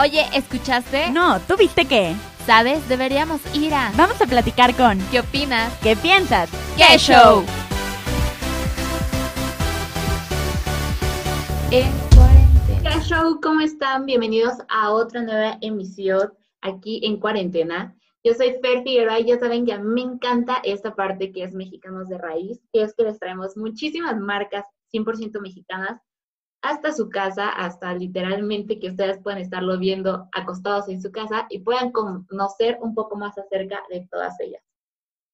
Oye, ¿escuchaste? No, ¿tú viste qué? ¿Sabes? Deberíamos ir a... Vamos a platicar con... ¿Qué opinas? ¿Qué piensas? ¡Qué show! En cuarentena. ¿Qué show? ¿Cómo están? Bienvenidos a otra nueva emisión aquí en cuarentena. Yo soy Fer Figueroa y ya saben que a mí me encanta esta parte que es Mexicanos de Raíz, que es que les traemos muchísimas marcas 100% mexicanas hasta su casa, hasta literalmente que ustedes puedan estarlo viendo acostados en su casa y puedan conocer un poco más acerca de todas ellas.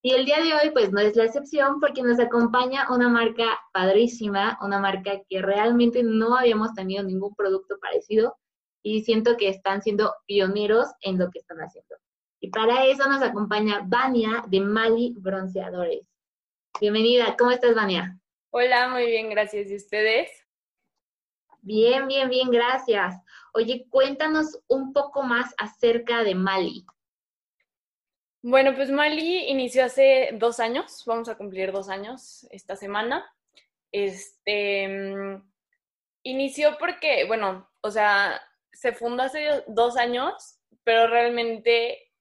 Y el día de hoy, pues no es la excepción porque nos acompaña una marca padrísima, una marca que realmente no habíamos tenido ningún producto parecido y siento que están siendo pioneros en lo que están haciendo. Y para eso nos acompaña Vania de Mali Bronceadores. Bienvenida, ¿cómo estás, Vania? Hola, muy bien, gracias. ¿Y ustedes? Bien, bien, bien, gracias. Oye, cuéntanos un poco más acerca de Mali. Bueno, pues Mali inició hace dos años, vamos a cumplir dos años esta semana. Este mm, inició porque, bueno, o sea, se fundó hace dos años, pero realmente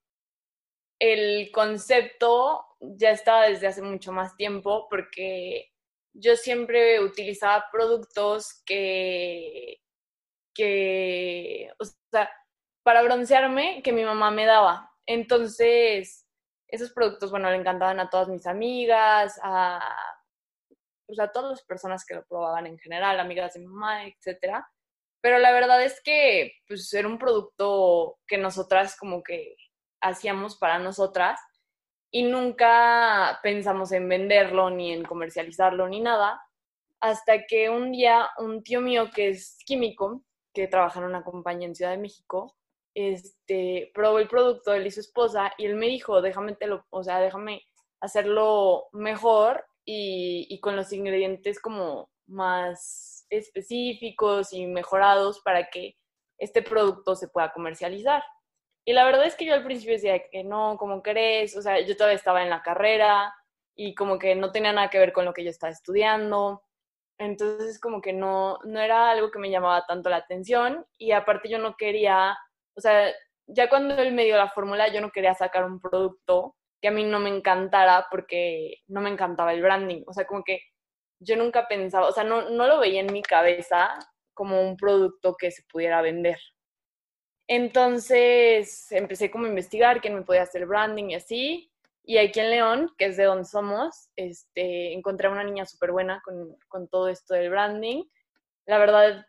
el concepto ya estaba desde hace mucho más tiempo porque yo siempre utilizaba productos que, que, o sea, para broncearme que mi mamá me daba. Entonces, esos productos, bueno, le encantaban a todas mis amigas, a, pues a todas las personas que lo probaban en general, amigas de mi mamá, etcétera. Pero la verdad es que, pues, era un producto que nosotras como que hacíamos para nosotras y nunca pensamos en venderlo ni en comercializarlo ni nada, hasta que un día un tío mío que es químico, que trabaja en una compañía en Ciudad de México, este, probó el producto, él y su esposa, y él me dijo, déjame, o sea, déjame hacerlo mejor y, y con los ingredientes como más específicos y mejorados para que este producto se pueda comercializar. Y la verdad es que yo al principio decía que no, ¿cómo crees? O sea, yo todavía estaba en la carrera y como que no tenía nada que ver con lo que yo estaba estudiando. Entonces como que no, no era algo que me llamaba tanto la atención y aparte yo no quería, o sea, ya cuando él me dio la fórmula yo no quería sacar un producto que a mí no me encantara porque no me encantaba el branding. O sea, como que yo nunca pensaba, o sea, no, no lo veía en mi cabeza como un producto que se pudiera vender. Entonces empecé como a investigar quién me podía hacer branding y así. Y aquí en León, que es de donde somos, este, encontré a una niña súper buena con, todo esto del branding. La verdad,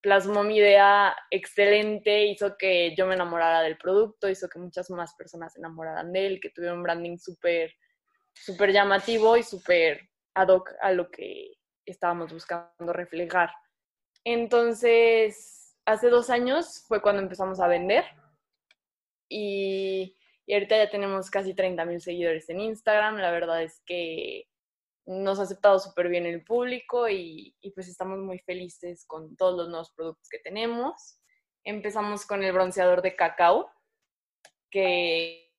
plasmó mi idea excelente, hizo que yo me enamorara del producto, hizo que muchas más personas se enamoraran de él, que tuviera un branding súper, súper llamativo y súper ad hoc a lo que estábamos buscando reflejar. Entonces, hace dos años fue cuando empezamos a vender y, ahorita ya tenemos casi 30 mil seguidores en Instagram. La verdad es que nos ha aceptado súper bien el público y, y, pues estamos muy felices con todos los nuevos productos que tenemos. Empezamos con el bronceador de cacao, que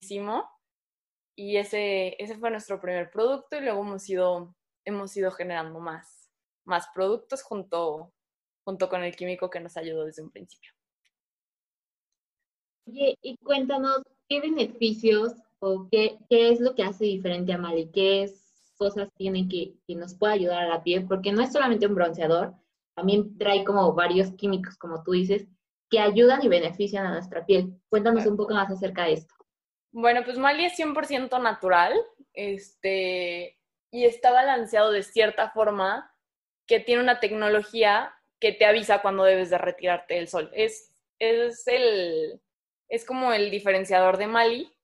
hicimos y ese, ese fue nuestro primer producto y luego hemos ido, hemos ido generando más más productos junto, junto con el químico que nos ayudó desde un principio. Oye, y cuéntanos, ¿qué beneficios o qué, qué es lo que hace diferente a Mali? ¿Qué cosas tiene que, que nos puede ayudar a la piel? Porque no es solamente un bronceador, también trae como varios químicos, como tú dices, que ayudan y benefician a nuestra piel. Cuéntanos un poco más acerca de esto. Bueno, pues Mali es 100% natural este, y está balanceado de cierta forma que tiene una tecnología que te avisa cuando debes de retirarte del sol. Es, es, el, es como el diferenciador de Mali.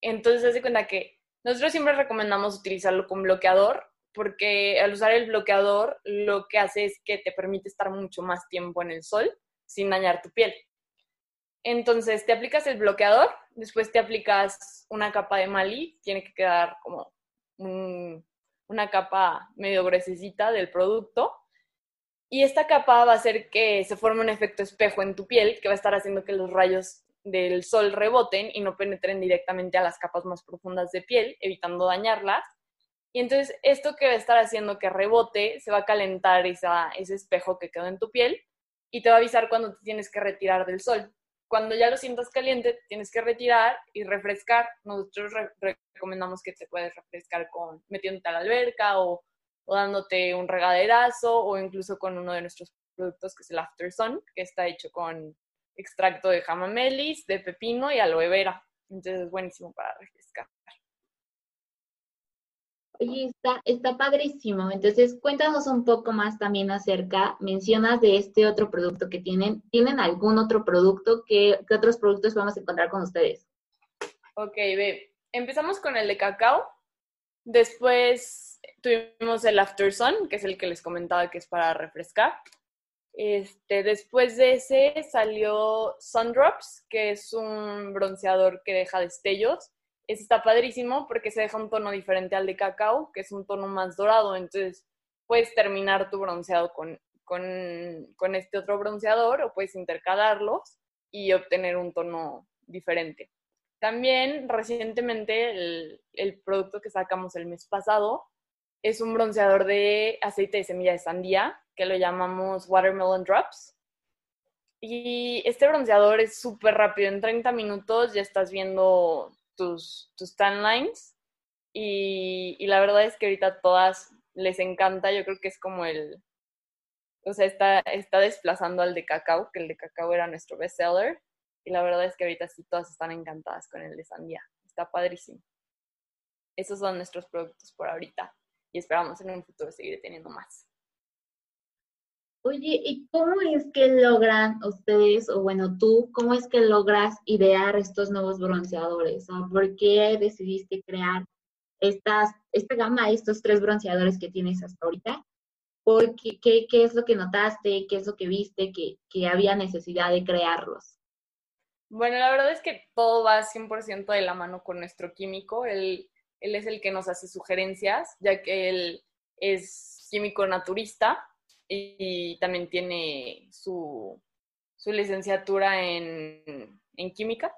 Entonces, se hace cuenta que nosotros siempre recomendamos utilizarlo con bloqueador, porque al usar el bloqueador lo que hace es que te permite estar mucho más tiempo en el sol sin dañar tu piel. Entonces, te aplicas el bloqueador, después te aplicas una capa de Mali, tiene que quedar como un, una capa medio gruesecita del producto. Y esta capa va a hacer que se forme un efecto espejo en tu piel, que va a estar haciendo que los rayos del sol reboten y no penetren directamente a las capas más profundas de piel, evitando dañarlas. Y entonces esto que va a estar haciendo que rebote, se va a calentar esa, ese espejo que quedó en tu piel y te va a avisar cuando te tienes que retirar del sol. Cuando ya lo sientas caliente, tienes que retirar y refrescar. Nosotros recomendamos que te puedes refrescar con metiéndote a la alberca o, dándote un regaderazo o incluso con uno de nuestros productos que es el After Sun, que está hecho con extracto de jamamelis, de pepino y aloe vera. Entonces es buenísimo para refrescar. Oye, está, está padrísimo. Entonces, cuéntanos un poco más también acerca, mencionas de este otro producto que tienen. ¿Tienen algún otro producto? ¿Qué, otros productos vamos a encontrar con ustedes? Ok. Empezamos con el de cacao. Después tuvimos el After Sun, que es el que les comentaba que es para refrescar. Este, después de ese salió Sundrops, que es un bronceador que deja destellos. Ese está padrísimo porque se deja un tono diferente al de cacao, que es un tono más dorado. Entonces puedes terminar tu bronceado con, con, este otro bronceador o puedes intercalarlos y obtener un tono diferente. También recientemente el, el producto que sacamos el mes pasado es un bronceador de aceite de semilla de sandía que lo llamamos Watermelon Drops. Y este bronceador es súper rápido, en 30 minutos ya estás viendo tus, tus tan lines y, y, la verdad es que ahorita todas les encanta, yo creo que es como el, o sea, está, está desplazando al de cacao, que el de cacao era nuestro bestseller y la verdad es que ahorita sí todas están encantadas con el de sandía, está padrísimo. Esos son nuestros productos por ahorita y esperamos en un futuro seguir teniendo más. Oye, ¿y cómo es que logran ustedes, o bueno, tú, cómo es que logras idear estos nuevos bronceadores? ¿Por qué decidiste crear estas, esta gama, estos tres bronceadores que tienes hasta ahorita? Porque, ¿qué, ¿Qué es lo que notaste? ¿Qué es lo que viste que, que había necesidad de crearlos? Bueno, la verdad es que todo va 100% de la mano con nuestro químico. Él, él es el que nos hace sugerencias, ya que él es químico naturista y también tiene su, su licenciatura en, en, química.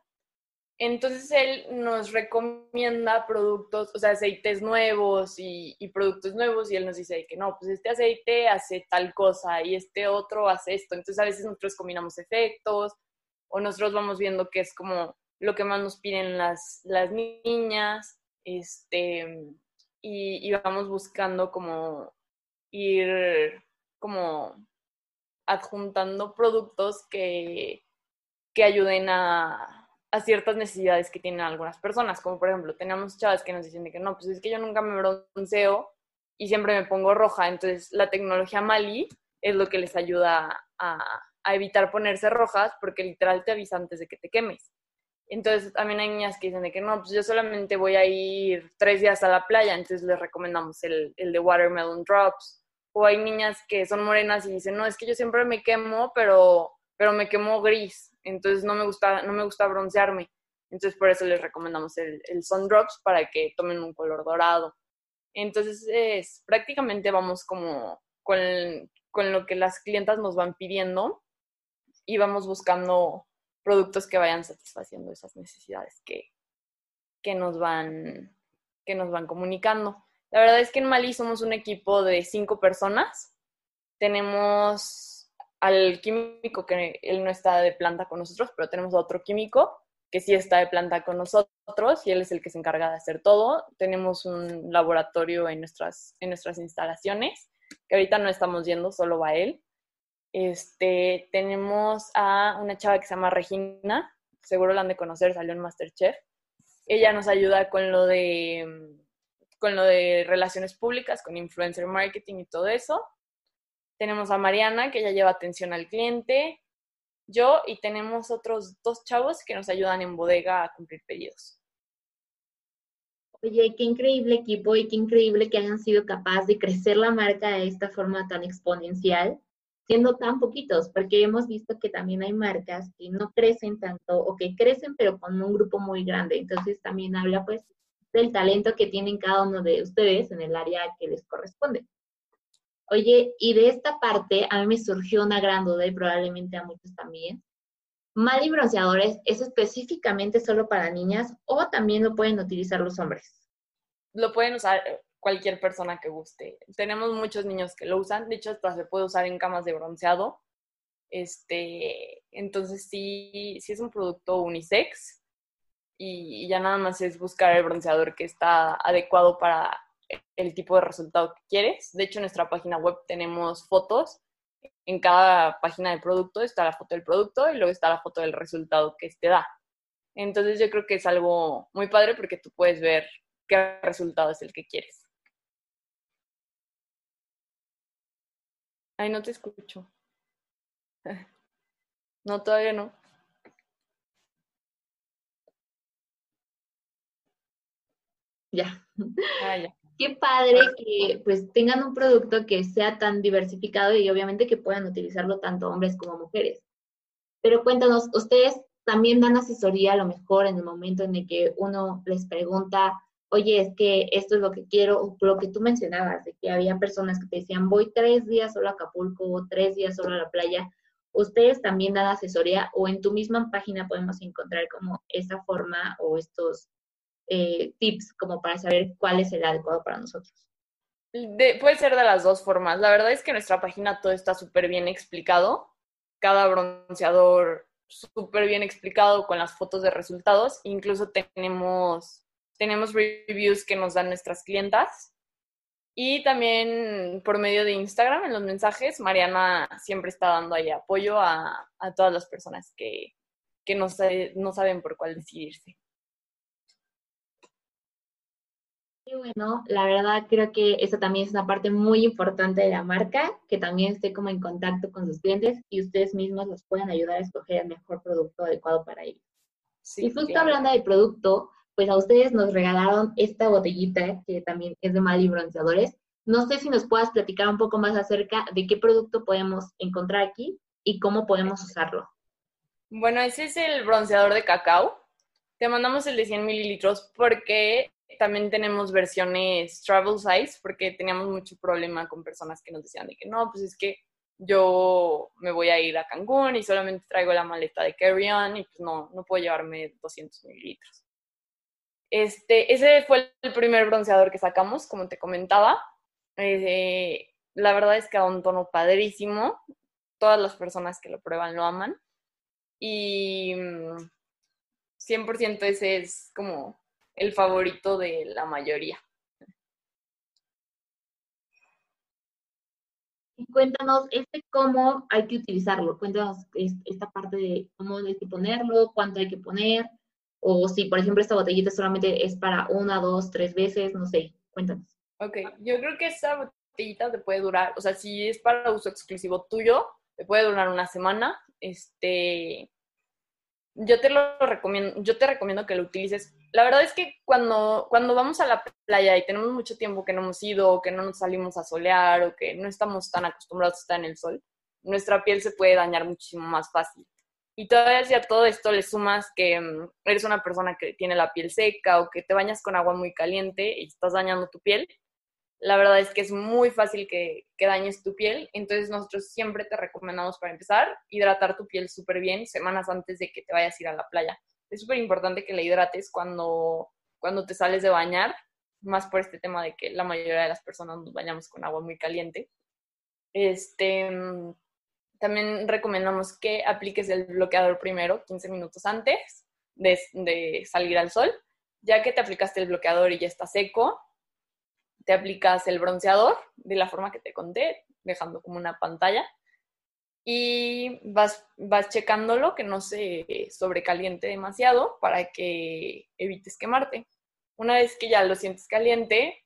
Entonces él nos recomienda productos, o sea, aceites nuevos y, y, productos nuevos y él nos dice que no, pues este aceite hace tal cosa y este otro hace esto. Entonces a veces nosotros combinamos efectos o nosotros vamos viendo que es como lo que más nos piden las, las niñas este, y, y vamos buscando como ir como adjuntando productos que, que ayuden a, a, ciertas necesidades que tienen algunas personas, como por ejemplo, tenemos chavas que nos dicen que no, pues es que yo nunca me bronceo y siempre me pongo roja, entonces la tecnología Mali es lo que les ayuda a, a evitar ponerse rojas porque literal te avisa antes de que te quemes. Entonces también hay niñas que dicen de que no, pues yo solamente voy a ir tres días a la playa, entonces les recomendamos el, el de Watermelon Drops o hay niñas que son morenas y dicen, no, es que yo siempre me quemo, pero, pero me quemo gris, entonces no me gusta, no me gusta broncearme. Entonces por eso les recomendamos el, el Sun Drops para que tomen un color dorado. Entonces es, prácticamente vamos como con, con lo que las clientas nos van pidiendo y vamos buscando productos que vayan satisfaciendo esas necesidades que, que, nos, van, que nos van comunicando. La verdad es que en Mali somos un equipo de cinco personas. Tenemos al químico que él no está de planta con nosotros, pero tenemos a otro químico que sí está de planta con nosotros y él es el que se encarga de hacer todo. Tenemos un laboratorio en nuestras, en nuestras instalaciones, que ahorita no estamos yendo, solo va él. Este, tenemos a una chava que se llama Regina, seguro la han de conocer, salió en Masterchef. Ella nos ayuda con lo de con lo de relaciones públicas, con influencer marketing y todo eso. Tenemos a Mariana, que ya lleva atención al cliente, yo y tenemos otros dos chavos que nos ayudan en bodega a cumplir pedidos. Oye, qué increíble equipo y qué increíble que hayan sido capaces de crecer la marca de esta forma tan exponencial, siendo tan poquitos, porque hemos visto que también hay marcas que no crecen tanto o que crecen pero con un grupo muy grande. Entonces también habla pues del talento que tienen cada uno de ustedes en el área que les corresponde. Oye, y de esta parte a mí me surgió una gran duda y probablemente a muchos también. Mali bronceadores es específicamente solo para niñas o también lo pueden utilizar los hombres? Lo pueden usar, cualquier persona que guste. Tenemos muchos niños que lo usan, de hecho hasta se puede usar en camas de bronceado. Este, entonces sí, sí es un producto unisex y, ya nada más es buscar el bronceador que está adecuado para el tipo de resultado que quieres. De hecho, en nuestra página web tenemos fotos. En cada página del producto está la foto del producto y luego está la foto del resultado que te da. Entonces yo creo que es algo muy padre porque tú puedes ver qué resultado es el que quieres. Ay, no te escucho. No, todavía no. Ya. Ah, ya. Qué padre que pues tengan un producto que sea tan diversificado y obviamente que puedan utilizarlo tanto hombres como mujeres. Pero cuéntanos, ¿ustedes también dan asesoría a lo mejor en el momento en el que uno les pregunta, oye, es que esto es lo que quiero, o lo que tú mencionabas, de que había personas que te decían, voy tres días solo a Acapulco o tres días solo a la playa, ustedes también dan asesoría o en tu misma página podemos encontrar como esa forma o estos eh, tips como para saber cuál es el adecuado para nosotros. puede ser de las dos formas. La verdad es que nuestra página todo está súper bien explicado. Cada bronceador súper bien explicado con las fotos de resultados. Incluso tenemos, tenemos reviews que nos dan nuestras clientas. Y también por medio de Instagram, en los mensajes, Mariana siempre está dando ahí apoyo a, todas las personas que, que no, no saben por cuál decidirse. Bueno, la verdad creo que eso también es una parte muy importante de la marca, que también esté como en contacto con sus clientes y ustedes mismos los pueden ayudar a escoger el mejor producto adecuado para ellos. y justo hablando del producto, pues a ustedes nos regalaron esta botellita que también es de Mali Bronceadores. No sé si nos puedas platicar un poco más acerca de qué producto podemos encontrar aquí y cómo podemos usarlo. Bueno, ese es el bronceador de cacao. Te mandamos el de 100 mililitros porque también tenemos versiones travel size porque teníamos mucho problema con personas que nos decían de que no, pues es que yo me voy a ir a Cancún y solamente traigo la maleta de carry-on y pues no, no puedo llevarme 200 mililitros. Este, ese fue el primer bronceador que sacamos, como te comentaba. Eh, la verdad es que da un tono padrísimo. Todas las personas que lo prueban lo aman. Y 100% mm, ese es como el favorito de la mayoría. Cuéntanos este cómo hay que utilizarlo. Cuéntanos esta parte de cómo hay que ponerlo, cuánto hay que poner, o si, por ejemplo, esta botellita solamente es para una, dos, tres veces, no sé. Cuéntanos. Ok, yo creo que esta botellita te puede durar, o sea, si es para uso exclusivo tuyo, te puede durar una semana. Este, yo te lo recomiendo, yo te recomiendo que lo utilices la verdad es que cuando, cuando vamos a la playa y tenemos mucho tiempo que no hemos ido, o que no nos salimos a solear, o que no estamos tan acostumbrados a estar en el sol, nuestra piel se puede dañar muchísimo más fácil. Y todavía a todo esto le sumas que mm, eres una persona que tiene la piel seca o que te bañas con agua muy caliente y estás dañando tu piel, la verdad es que es muy fácil que, que dañes tu piel. Entonces nosotros siempre te recomendamos para empezar hidratar tu piel súper bien semanas antes de que te vayas a ir a la playa es súper importante que la hidrates cuando, cuando te sales de bañar, más por este tema de que la mayoría de las personas nos bañamos con agua muy caliente. Este, también recomendamos que apliques el bloqueador primero, 15 minutos antes de, de salir al sol. Ya que te aplicaste el bloqueador y ya está seco, te aplicas el bronceador de la forma que te conté, dejando como una pantalla y vas, vas checándolo que no se sobrecaliente demasiado para que evites quemarte. Una vez que ya lo sientes caliente,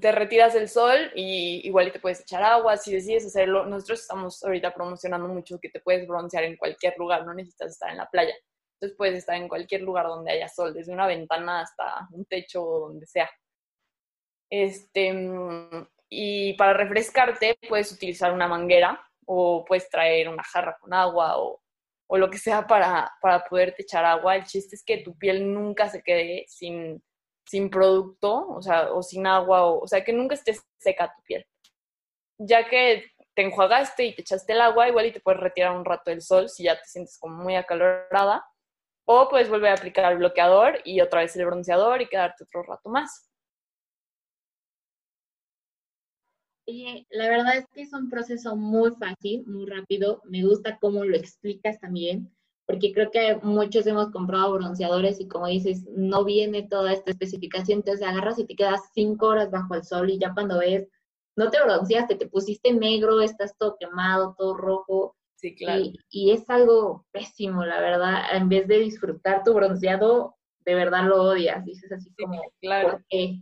te retiras del sol y igual te puedes echar agua si decides hacerlo. Nosotros estamos ahorita promocionando mucho que te puedes broncear en cualquier lugar, no necesitas estar en la playa. Entonces puedes estar en cualquier lugar donde haya sol, desde una ventana hasta un techo donde sea. Este, y para refrescarte puedes utilizar una manguera o puedes traer una jarra con agua o, o lo que sea para, para poderte echar agua. El chiste es que tu piel nunca se quede sin, sin producto, o sea, o sin agua, o, o sea, que nunca esté seca tu piel. Ya que te enjuagaste y te echaste el agua, igual y te puedes retirar un rato del sol si ya te sientes como muy acalorada. O puedes volver a aplicar el bloqueador y otra vez el bronceador y quedarte otro rato más. Oye, la verdad es que es un proceso muy fácil, muy rápido. Me gusta cómo lo explicas también, porque creo que muchos hemos comprado bronceadores y como dices, no viene toda esta especificación, entonces agarras y te quedas cinco horas bajo el sol y ya cuando ves, no te bronceaste, te pusiste negro, estás todo quemado, todo rojo. Sí, claro. Y, y es algo pésimo, la verdad. En vez de disfrutar tu bronceado, de verdad lo odias. Dices así Sí, como, claro. ¿por qué?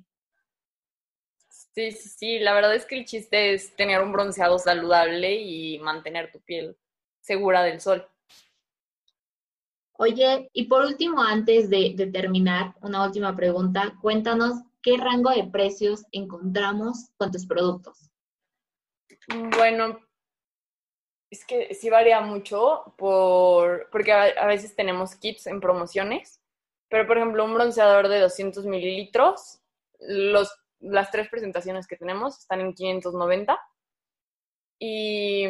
Sí, sí, sí. La verdad es que el chiste es tener un bronceado saludable y mantener tu piel segura del sol. Oye, y por último, antes de, de terminar, una última pregunta. Cuéntanos qué rango de precios encontramos con tus productos. Bueno, es que sí varía mucho por, porque a, a veces tenemos kits en promociones, pero por ejemplo un bronceador de 200 mililitros, los, las tres presentaciones que tenemos están en 590 y,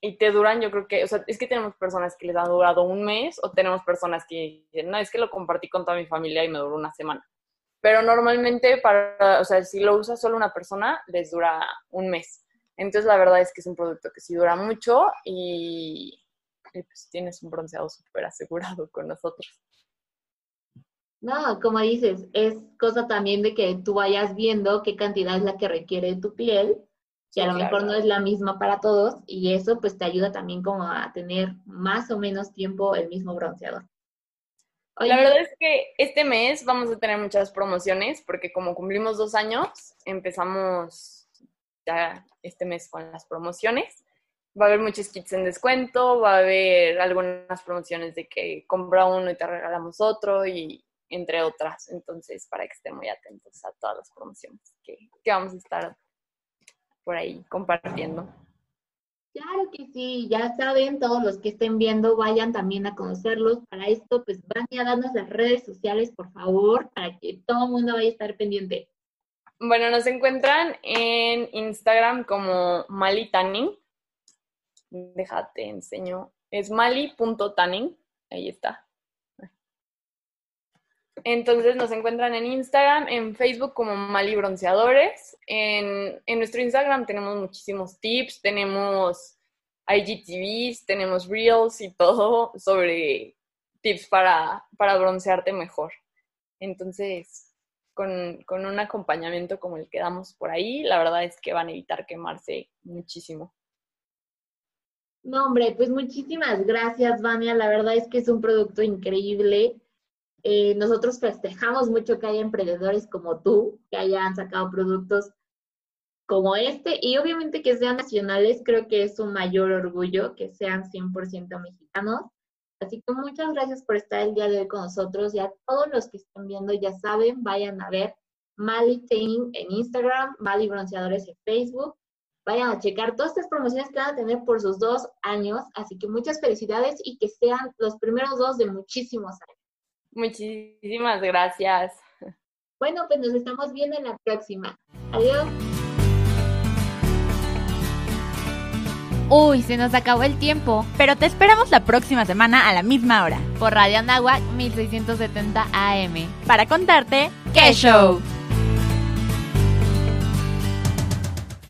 y te duran, yo creo que, o sea, es que tenemos personas que les ha durado un mes o tenemos personas que dicen, no, es que lo compartí con toda mi familia y me duró una semana. Pero normalmente, para, o sea, si lo usa solo una persona, les dura un mes. Entonces, la verdad es que es un producto que sí dura mucho y, y pues tienes un bronceado súper asegurado con nosotros. No, como dices, es cosa también de que tú vayas viendo qué cantidad es la que requiere tu piel, que a lo claro. mejor no es la misma para todos, y eso pues te ayuda también como a tener más o menos tiempo el mismo bronceador. Oye, La verdad es que este mes vamos a tener muchas promociones porque como cumplimos dos años, empezamos ya este mes con las promociones. Va a haber muchos kits en descuento, va a haber algunas promociones de que compra uno y te regalamos otro y entre otras. Entonces, para que estén muy atentos a todas las promociones que, que vamos a estar por ahí compartiendo. Claro que sí, ya saben, todos los que estén viendo, vayan también a conocerlos. Para esto, pues van a darnos las redes sociales, por favor, para que todo el mundo vaya a estar pendiente. Bueno, nos encuentran en Instagram como Mali. Déjate, enseño. Es mali.tanning. Ahí está. Entonces nos encuentran en Instagram, en Facebook como Mali Bronceadores. En, nuestro Instagram tenemos muchísimos tips, tenemos IGTVs, tenemos Reels y todo sobre tips para, para broncearte mejor. Entonces, con, con un acompañamiento como el que damos por ahí, la verdad es que van a evitar quemarse muchísimo. No, hombre, pues muchísimas gracias, Vania. La verdad es que es un producto increíble. Eh, nosotros festejamos mucho que haya emprendedores como tú, que hayan sacado productos como este y obviamente que sean nacionales, creo que es un mayor orgullo que sean 100% mexicanos. Así que muchas gracias por estar el día de hoy con nosotros y a todos los que estén viendo, ya saben, vayan a ver Mali Tanning en Instagram, Mali Bronceadores en Facebook. Vayan a checar todas estas promociones que van a tener por sus dos años. Así que muchas felicidades y que sean los primeros dos de muchísimos años. Muchísimas gracias. Bueno, pues nos estamos viendo en la próxima. Adiós. Uy, se nos acabó el tiempo. Pero te esperamos la próxima semana a la misma hora Por Radio Anáhuac 1670 AM. para contarte ¡Qué show!